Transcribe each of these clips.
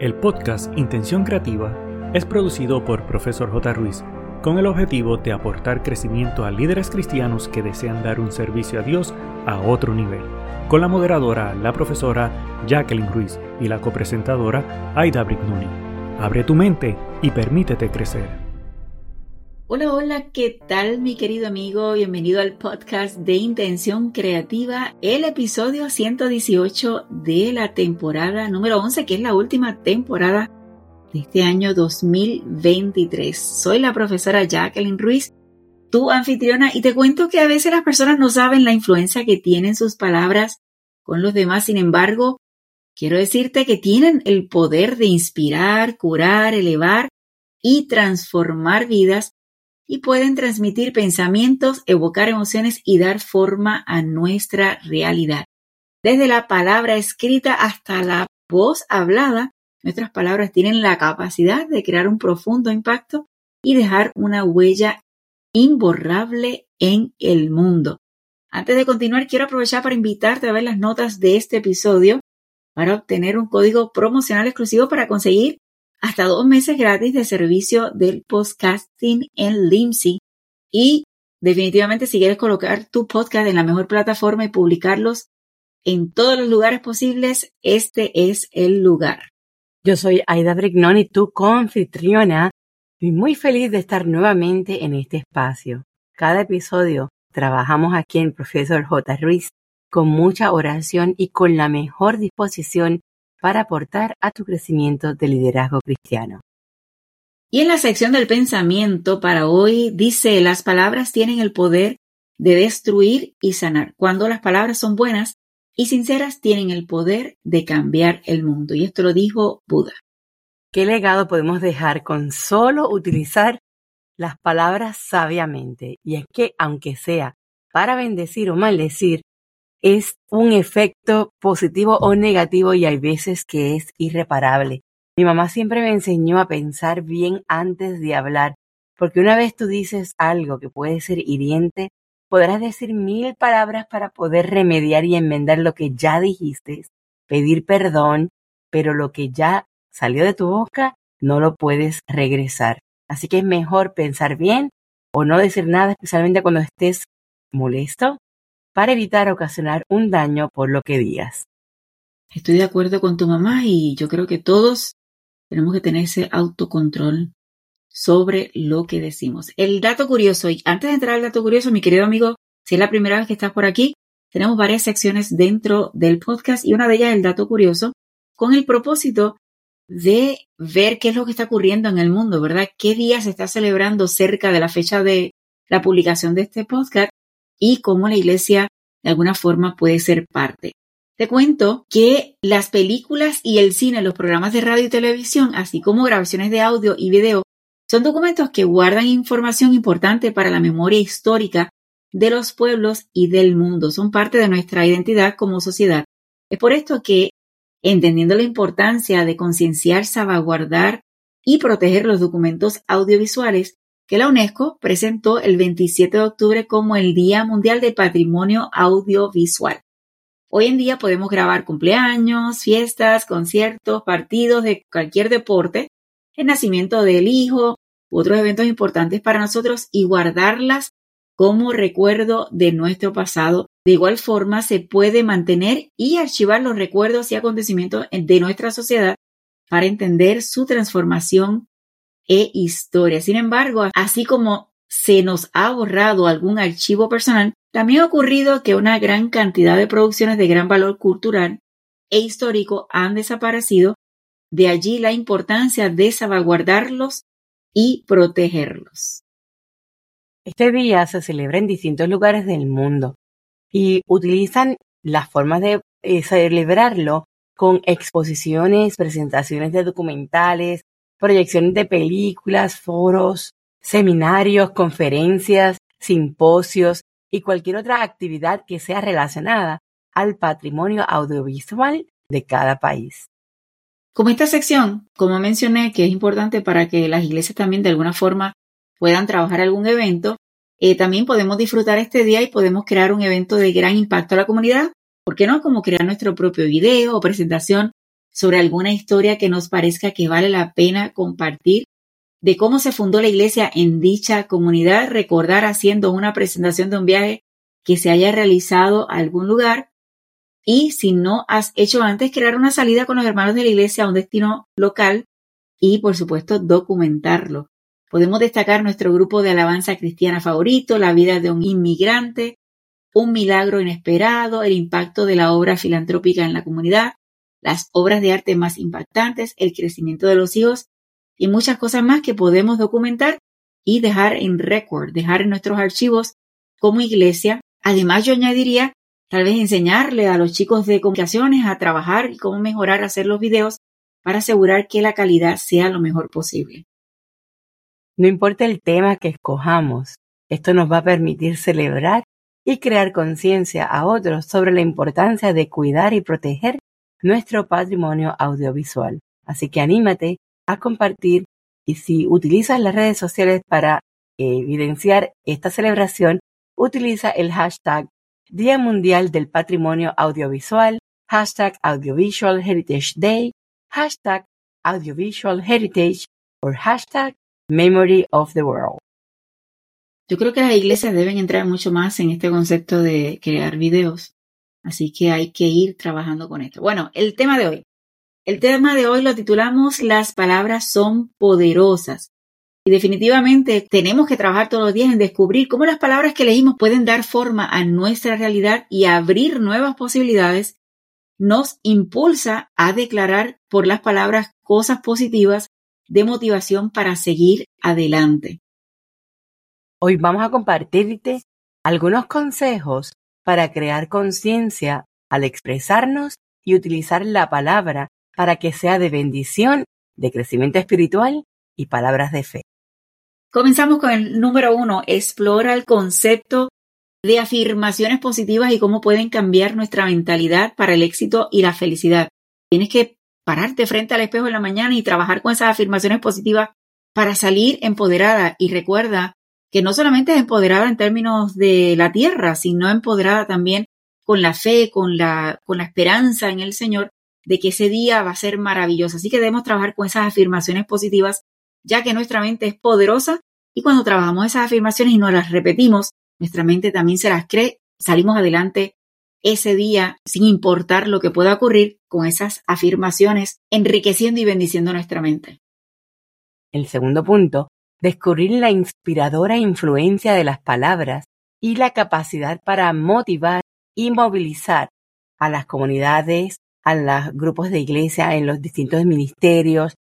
El podcast Intención Creativa es producido por Profesor J. Ruiz con el objetivo de aportar crecimiento a líderes cristianos que desean dar un servicio a Dios a otro nivel, con la moderadora, la profesora Jacqueline Ruiz y la copresentadora Aida Brignoni. Abre tu mente y permítete crecer. Hola, hola, ¿qué tal mi querido amigo? Bienvenido al podcast de Intención Creativa, el episodio 118 de la temporada número 11, que es la última temporada de este año 2023. Soy la profesora Jacqueline Ruiz, tu anfitriona, y te cuento que a veces las personas no saben la influencia que tienen sus palabras con los demás. Sin embargo, quiero decirte que tienen el poder de inspirar, curar, elevar y transformar vidas y pueden transmitir pensamientos, evocar emociones y dar forma a nuestra realidad. Desde la palabra escrita hasta la voz hablada, nuestras palabras tienen la capacidad de crear un profundo impacto y dejar una huella imborrable en el mundo. Antes de continuar, quiero aprovechar para invitarte a ver las notas de este episodio para obtener un código promocional exclusivo para conseguir hasta dos meses gratis de servicio del podcasting en Limsy. Y definitivamente si quieres colocar tu podcast en la mejor plataforma y publicarlos en todos los lugares posibles, este es el lugar. Yo soy Aida Brignoni, tu confitriona, y muy feliz de estar nuevamente en este espacio. Cada episodio trabajamos aquí en Profesor J. Ruiz con mucha oración y con la mejor disposición para aportar a tu crecimiento de liderazgo cristiano. Y en la sección del pensamiento para hoy dice, las palabras tienen el poder de destruir y sanar. Cuando las palabras son buenas y sinceras, tienen el poder de cambiar el mundo. Y esto lo dijo Buda. ¿Qué legado podemos dejar con solo utilizar las palabras sabiamente? Y es que, aunque sea para bendecir o maldecir, es un efecto positivo o negativo y hay veces que es irreparable. Mi mamá siempre me enseñó a pensar bien antes de hablar, porque una vez tú dices algo que puede ser hiriente, podrás decir mil palabras para poder remediar y enmendar lo que ya dijiste, pedir perdón, pero lo que ya salió de tu boca no lo puedes regresar. Así que es mejor pensar bien o no decir nada, especialmente cuando estés molesto para evitar ocasionar un daño por lo que digas. Estoy de acuerdo con tu mamá y yo creo que todos tenemos que tener ese autocontrol sobre lo que decimos. El dato curioso, y antes de entrar al dato curioso, mi querido amigo, si es la primera vez que estás por aquí, tenemos varias secciones dentro del podcast y una de ellas el dato curioso, con el propósito de ver qué es lo que está ocurriendo en el mundo, ¿verdad? ¿Qué día se está celebrando cerca de la fecha de la publicación de este podcast? Y cómo la iglesia de alguna forma puede ser parte. Te cuento que las películas y el cine, los programas de radio y televisión, así como grabaciones de audio y video, son documentos que guardan información importante para la memoria histórica de los pueblos y del mundo. Son parte de nuestra identidad como sociedad. Es por esto que, entendiendo la importancia de concienciar, salvaguardar y proteger los documentos audiovisuales, que la UNESCO presentó el 27 de octubre como el Día Mundial del Patrimonio Audiovisual. Hoy en día podemos grabar cumpleaños, fiestas, conciertos, partidos de cualquier deporte, el nacimiento del hijo, u otros eventos importantes para nosotros y guardarlas como recuerdo de nuestro pasado. De igual forma, se puede mantener y archivar los recuerdos y acontecimientos de nuestra sociedad para entender su transformación e historia. Sin embargo, así como se nos ha borrado algún archivo personal, también ha ocurrido que una gran cantidad de producciones de gran valor cultural e histórico han desaparecido, de allí la importancia de salvaguardarlos y protegerlos. Este día se celebra en distintos lugares del mundo y utilizan las formas de eh, celebrarlo con exposiciones, presentaciones de documentales, proyecciones de películas, foros, seminarios, conferencias, simposios y cualquier otra actividad que sea relacionada al patrimonio audiovisual de cada país. Como esta sección, como mencioné, que es importante para que las iglesias también de alguna forma puedan trabajar algún evento, eh, también podemos disfrutar este día y podemos crear un evento de gran impacto a la comunidad. ¿Por qué no? Como crear nuestro propio video o presentación sobre alguna historia que nos parezca que vale la pena compartir de cómo se fundó la iglesia en dicha comunidad, recordar haciendo una presentación de un viaje que se haya realizado a algún lugar y si no has hecho antes, crear una salida con los hermanos de la iglesia a un destino local y, por supuesto, documentarlo. Podemos destacar nuestro grupo de alabanza cristiana favorito, la vida de un inmigrante, un milagro inesperado, el impacto de la obra filantrópica en la comunidad, las obras de arte más impactantes, el crecimiento de los hijos y muchas cosas más que podemos documentar y dejar en récord, dejar en nuestros archivos como iglesia. Además, yo añadiría tal vez enseñarle a los chicos de comunicaciones a trabajar y cómo mejorar hacer los videos para asegurar que la calidad sea lo mejor posible. No importa el tema que escojamos, esto nos va a permitir celebrar y crear conciencia a otros sobre la importancia de cuidar y proteger nuestro patrimonio audiovisual. Así que anímate a compartir y si utilizas las redes sociales para evidenciar esta celebración, utiliza el hashtag Día Mundial del Patrimonio Audiovisual, hashtag Audiovisual Heritage Day, hashtag Audiovisual Heritage o hashtag Memory of the World. Yo creo que las iglesias deben entrar mucho más en este concepto de crear videos, así que hay que ir trabajando con esto. Bueno, el tema de hoy. El tema de hoy lo titulamos Las palabras son poderosas. Y definitivamente tenemos que trabajar todos los días en descubrir cómo las palabras que leímos pueden dar forma a nuestra realidad y abrir nuevas posibilidades. Nos impulsa a declarar por las palabras cosas positivas de motivación para seguir adelante. Hoy vamos a compartirte algunos consejos para crear conciencia al expresarnos y utilizar la palabra para que sea de bendición, de crecimiento espiritual y palabras de fe. Comenzamos con el número uno, explora el concepto de afirmaciones positivas y cómo pueden cambiar nuestra mentalidad para el éxito y la felicidad. Tienes que pararte frente al espejo en la mañana y trabajar con esas afirmaciones positivas para salir empoderada. Y recuerda que no solamente es empoderada en términos de la tierra, sino empoderada también con la fe, con la, con la esperanza en el Señor de que ese día va a ser maravilloso. Así que debemos trabajar con esas afirmaciones positivas ya que nuestra mente es poderosa y cuando trabajamos esas afirmaciones y nos las repetimos, nuestra mente también se las cree, salimos adelante ese día sin importar lo que pueda ocurrir con esas afirmaciones, enriqueciendo y bendiciendo nuestra mente. El segundo punto, descubrir la inspiradora influencia de las palabras y la capacidad para motivar y movilizar a las comunidades, a los grupos de iglesia en los distintos ministerios,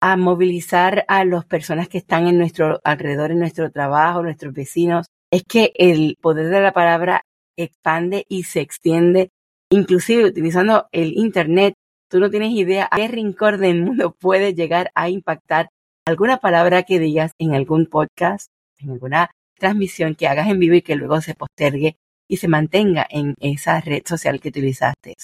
a movilizar a las personas que están en nuestro alrededor, en nuestro trabajo, nuestros vecinos, es que el poder de la palabra expande y se extiende, inclusive utilizando el Internet. Tú no tienes idea a qué rincón del mundo puede llegar a impactar alguna palabra que digas en algún podcast, en alguna transmisión que hagas en vivo y que luego se postergue y se mantenga en esa red social que utilizaste.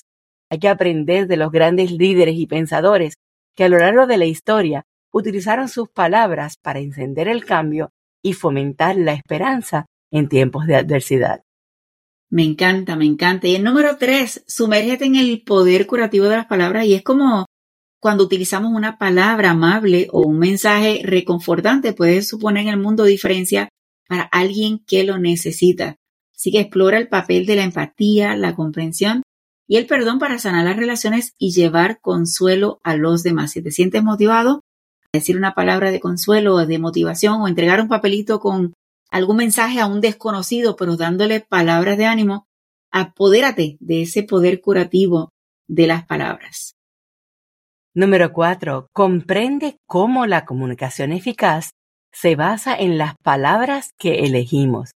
Hay que aprender de los grandes líderes y pensadores que a lo largo de la historia utilizaron sus palabras para encender el cambio y fomentar la esperanza en tiempos de adversidad. Me encanta, me encanta. Y el número tres, sumérgete en el poder curativo de las palabras y es como cuando utilizamos una palabra amable o un mensaje reconfortante puede suponer en el mundo diferencia para alguien que lo necesita. Así que explora el papel de la empatía, la comprensión y el perdón para sanar las relaciones y llevar consuelo a los demás. Si te sientes motivado, decir una palabra de consuelo o de motivación o entregar un papelito con algún mensaje a un desconocido, pero dándole palabras de ánimo, apodérate de ese poder curativo de las palabras. Número cuatro, comprende cómo la comunicación eficaz se basa en las palabras que elegimos.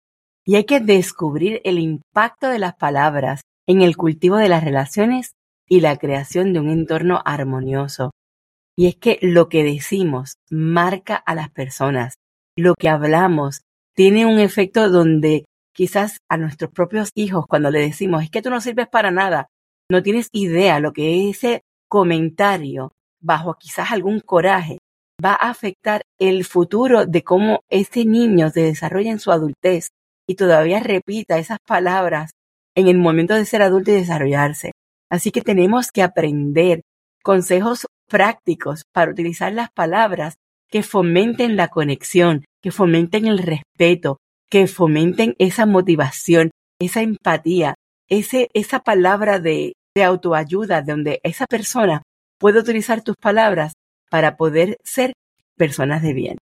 Y hay que descubrir el impacto de las palabras en el cultivo de las relaciones y la creación de un entorno armonioso. Y es que lo que decimos marca a las personas. Lo que hablamos tiene un efecto donde quizás a nuestros propios hijos cuando le decimos es que tú no sirves para nada, no tienes idea lo que ese comentario bajo quizás algún coraje va a afectar el futuro de cómo ese niño se desarrolla en su adultez y todavía repita esas palabras en el momento de ser adulto y desarrollarse. Así que tenemos que aprender consejos prácticos para utilizar las palabras que fomenten la conexión, que fomenten el respeto, que fomenten esa motivación, esa empatía, ese, esa palabra de, de autoayuda donde esa persona puede utilizar tus palabras para poder ser personas de bien.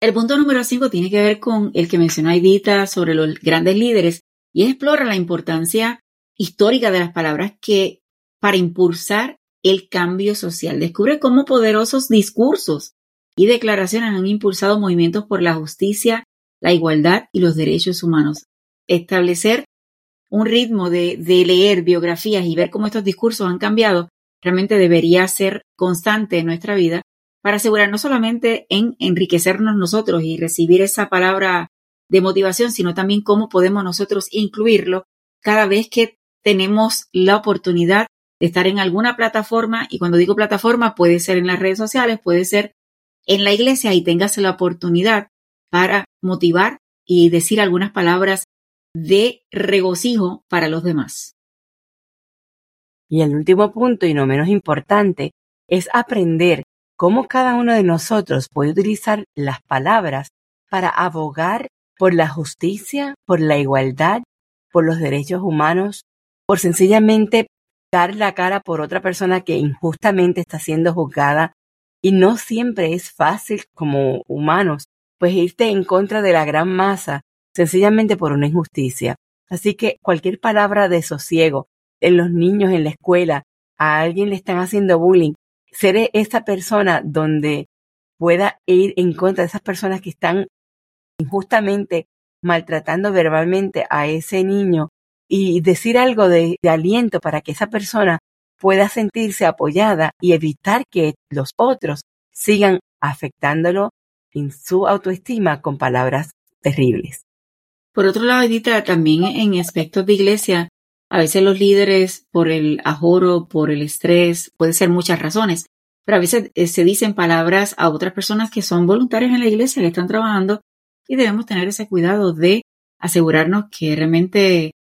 El punto número 5 tiene que ver con el que mencionó Aidita sobre los grandes líderes y explora la importancia histórica de las palabras que para impulsar el cambio social. Descubre cómo poderosos discursos y declaraciones han impulsado movimientos por la justicia, la igualdad y los derechos humanos. Establecer un ritmo de, leer biografías y ver cómo estos discursos han cambiado realmente debería ser constante en nuestra vida para asegurar no solamente en enriquecernos nosotros y recibir esa palabra de motivación, sino también cómo podemos nosotros incluirlo cada vez que tenemos la oportunidad de estar en alguna plataforma, y cuando digo plataforma puede ser en las redes sociales, puede ser en la iglesia y tengas la oportunidad para motivar y decir algunas palabras de regocijo para los demás. Y el último punto, y no menos importante, es aprender cómo cada uno de nosotros puede utilizar las palabras para abogar por la justicia, por la igualdad, por los derechos humanos, por sencillamente dar la cara por otra persona que injustamente está siendo juzgada. Y no siempre es fácil como humanos, pues irte en contra de la gran masa sencillamente por una injusticia. Así que cualquier palabra de sosiego, en los niños en la escuela, a alguien le están haciendo bullying, ser esa persona donde pueda ir en contra de esas personas que están injustamente maltratando verbalmente a ese niño y decir algo de, de, aliento para que esa persona pueda sentirse apoyada y evitar que los otros sigan afectándolo en su autoestima con palabras terribles. Por otro lado, Edita, también en aspectos de iglesia, a veces los líderes, por el ajoro, por el estrés, puede ser muchas razones, pero a veces eh, se dicen palabras a otras personas que son voluntarias en la iglesia, que están trabajando, y debemos tener ese cuidado de asegurarnos que realmente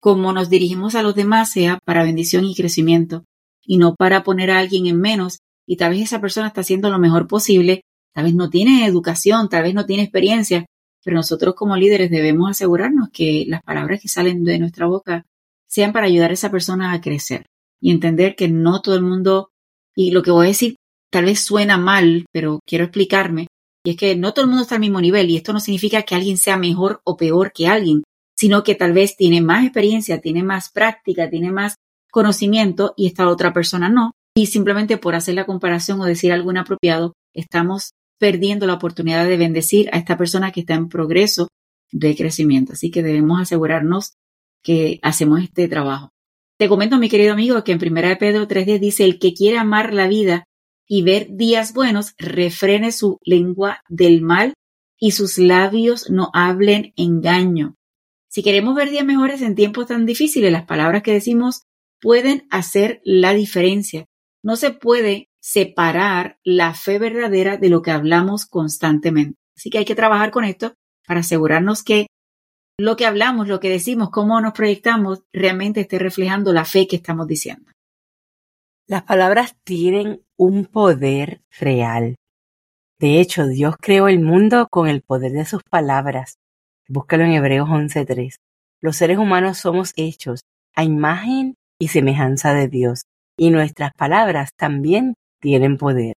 como nos dirigimos a los demás sea para bendición y crecimiento, y no para poner a alguien en menos, y tal vez esa persona está haciendo lo mejor posible, tal vez no tiene educación, tal vez no tiene experiencia, pero nosotros como líderes debemos asegurarnos que las palabras que salen de nuestra boca sean para ayudar a esa persona a crecer y entender que no todo el mundo, y lo que voy a decir tal vez suena mal, pero quiero explicarme, y es que no todo el mundo está al mismo nivel y esto no significa que alguien sea mejor o peor que alguien, sino que tal vez tiene más experiencia, tiene más práctica, tiene más conocimiento y esta otra persona no. Y simplemente por hacer la comparación o decir algo inapropiado, estamos perdiendo la oportunidad de bendecir a esta persona que está en progreso de crecimiento. Así que debemos asegurarnos que hacemos este trabajo. Te comento, mi querido amigo, que en 1 de Pedro 3.10 dice, el que quiere amar la vida y ver días buenos, refrene su lengua del mal y sus labios no hablen engaño. Si queremos ver días mejores en tiempos tan difíciles, las palabras que decimos pueden hacer la diferencia. No se puede separar la fe verdadera de lo que hablamos constantemente. Así que hay que trabajar con esto para asegurarnos que lo que hablamos, lo que decimos, cómo nos proyectamos, realmente esté reflejando la fe que estamos diciendo. Las palabras tienen un poder real. De hecho, Dios creó el mundo con el poder de sus palabras. Búscalo en Hebreos 11.3. Los seres humanos somos hechos a imagen y semejanza de Dios, y nuestras palabras también tienen poder.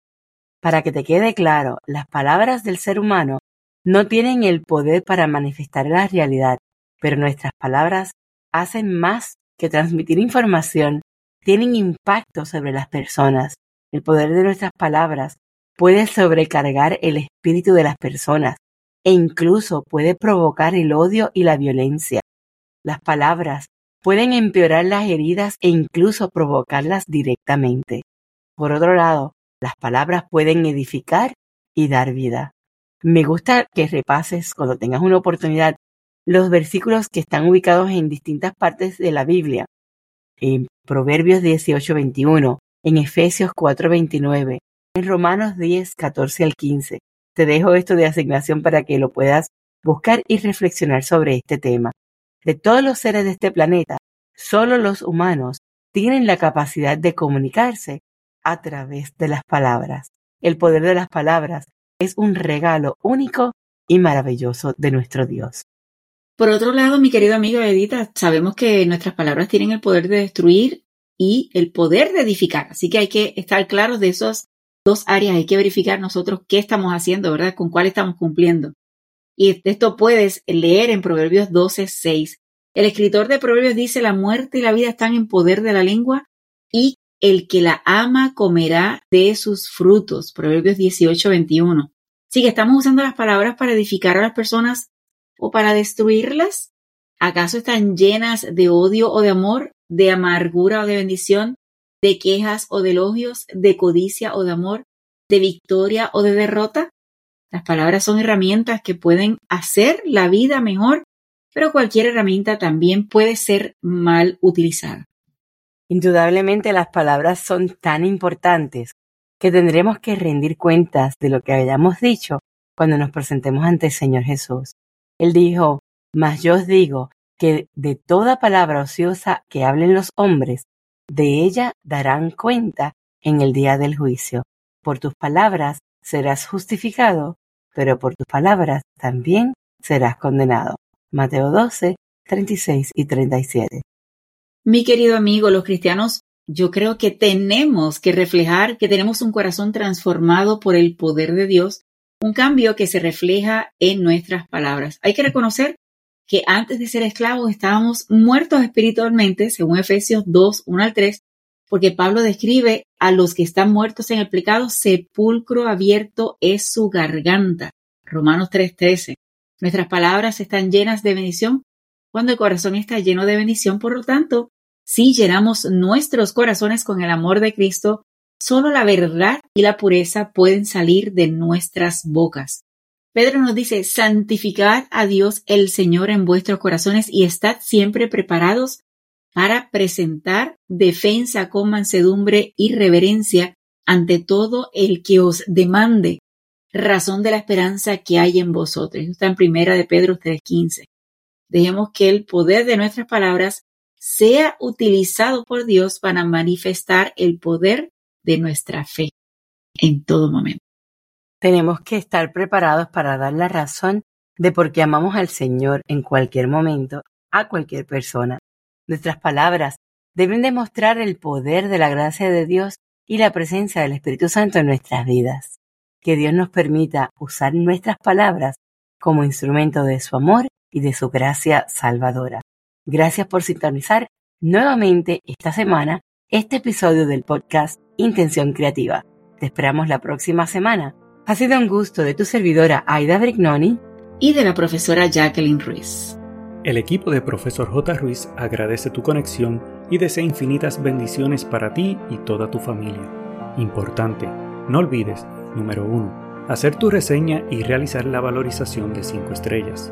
Para que te quede claro, las palabras del ser humano no tienen el poder para manifestar la realidad, pero nuestras palabras hacen más que transmitir información, tienen impacto sobre las personas. El poder de nuestras palabras puede sobrecargar el espíritu de las personas e incluso puede provocar el odio y la violencia. Las palabras pueden empeorar las heridas e incluso provocarlas directamente. Por otro lado, las palabras pueden edificar y dar vida. Me gusta que repases cuando tengas una oportunidad los versículos que están ubicados en distintas partes de la Biblia. En Proverbios 18:21, en Efesios 4:29, en Romanos 10, 14 al 15. Te dejo esto de asignación para que lo puedas buscar y reflexionar sobre este tema. De todos los seres de este planeta, solo los humanos tienen la capacidad de comunicarse a través de las palabras. El poder de las palabras es un regalo único y maravilloso de nuestro Dios. Por otro lado, mi querido amigo Edita, sabemos que nuestras palabras tienen el poder de destruir y el poder de edificar. Así que hay que estar claros de esas dos áreas. Hay que verificar nosotros qué estamos haciendo, ¿verdad? Con cuál estamos cumpliendo. Y esto puedes leer en Proverbios 12, 6. El escritor de Proverbios dice, la muerte y la vida están en poder de la lengua y el que la ama comerá de sus frutos. Proverbios 18, 21. Sí que estamos usando las palabras para edificar a las personas o para destruirlas. ¿Acaso están llenas de odio o de amor, de amargura o de bendición, de quejas o de elogios, de codicia o de amor, de victoria o de derrota? Las palabras son herramientas que pueden hacer la vida mejor, pero cualquier herramienta también puede ser mal utilizada. Indudablemente las palabras son tan importantes que tendremos que rendir cuentas de lo que hayamos dicho cuando nos presentemos ante el Señor Jesús. Él dijo, mas yo os digo que de toda palabra ociosa que hablen los hombres, de ella darán cuenta en el día del juicio. Por tus palabras serás justificado, pero por tus palabras también serás condenado. Mateo 12, 36 y 37. Mi querido amigo, los cristianos, yo creo que tenemos que reflejar que tenemos un corazón transformado por el poder de Dios, un cambio que se refleja en nuestras palabras. Hay que reconocer que antes de ser esclavos estábamos muertos espiritualmente, según Efesios 2, 1 al 3, porque Pablo describe a los que están muertos en el pecado, sepulcro abierto es su garganta. Romanos 3:13. Nuestras palabras están llenas de bendición cuando el corazón está lleno de bendición, por lo tanto, si llenamos nuestros corazones con el amor de Cristo, solo la verdad y la pureza pueden salir de nuestras bocas. Pedro nos dice, santificad a Dios el Señor en vuestros corazones y estad siempre preparados para presentar defensa con mansedumbre y reverencia ante todo el que os demande razón de la esperanza que hay en vosotros. Está en primera de Pedro 3.15. Dejemos que el poder de nuestras palabras sea utilizado por Dios para manifestar el poder de nuestra fe en todo momento. Tenemos que estar preparados para dar la razón de por qué amamos al Señor en cualquier momento, a cualquier persona. Nuestras palabras deben demostrar el poder de la gracia de Dios y la presencia del Espíritu Santo en nuestras vidas. Que Dios nos permita usar nuestras palabras como instrumento de su amor y de su gracia salvadora. Gracias por sintonizar nuevamente esta semana este episodio del podcast Intención Creativa. Te esperamos la próxima semana ha sido un gusto de tu servidora Aida Brignoni y de la profesora Jacqueline Ruiz. El equipo de Profesor J. Ruiz agradece tu conexión y desea infinitas bendiciones para ti y toda tu familia. Importante, no olvides, número 1, hacer tu reseña y realizar la valorización de 5 estrellas.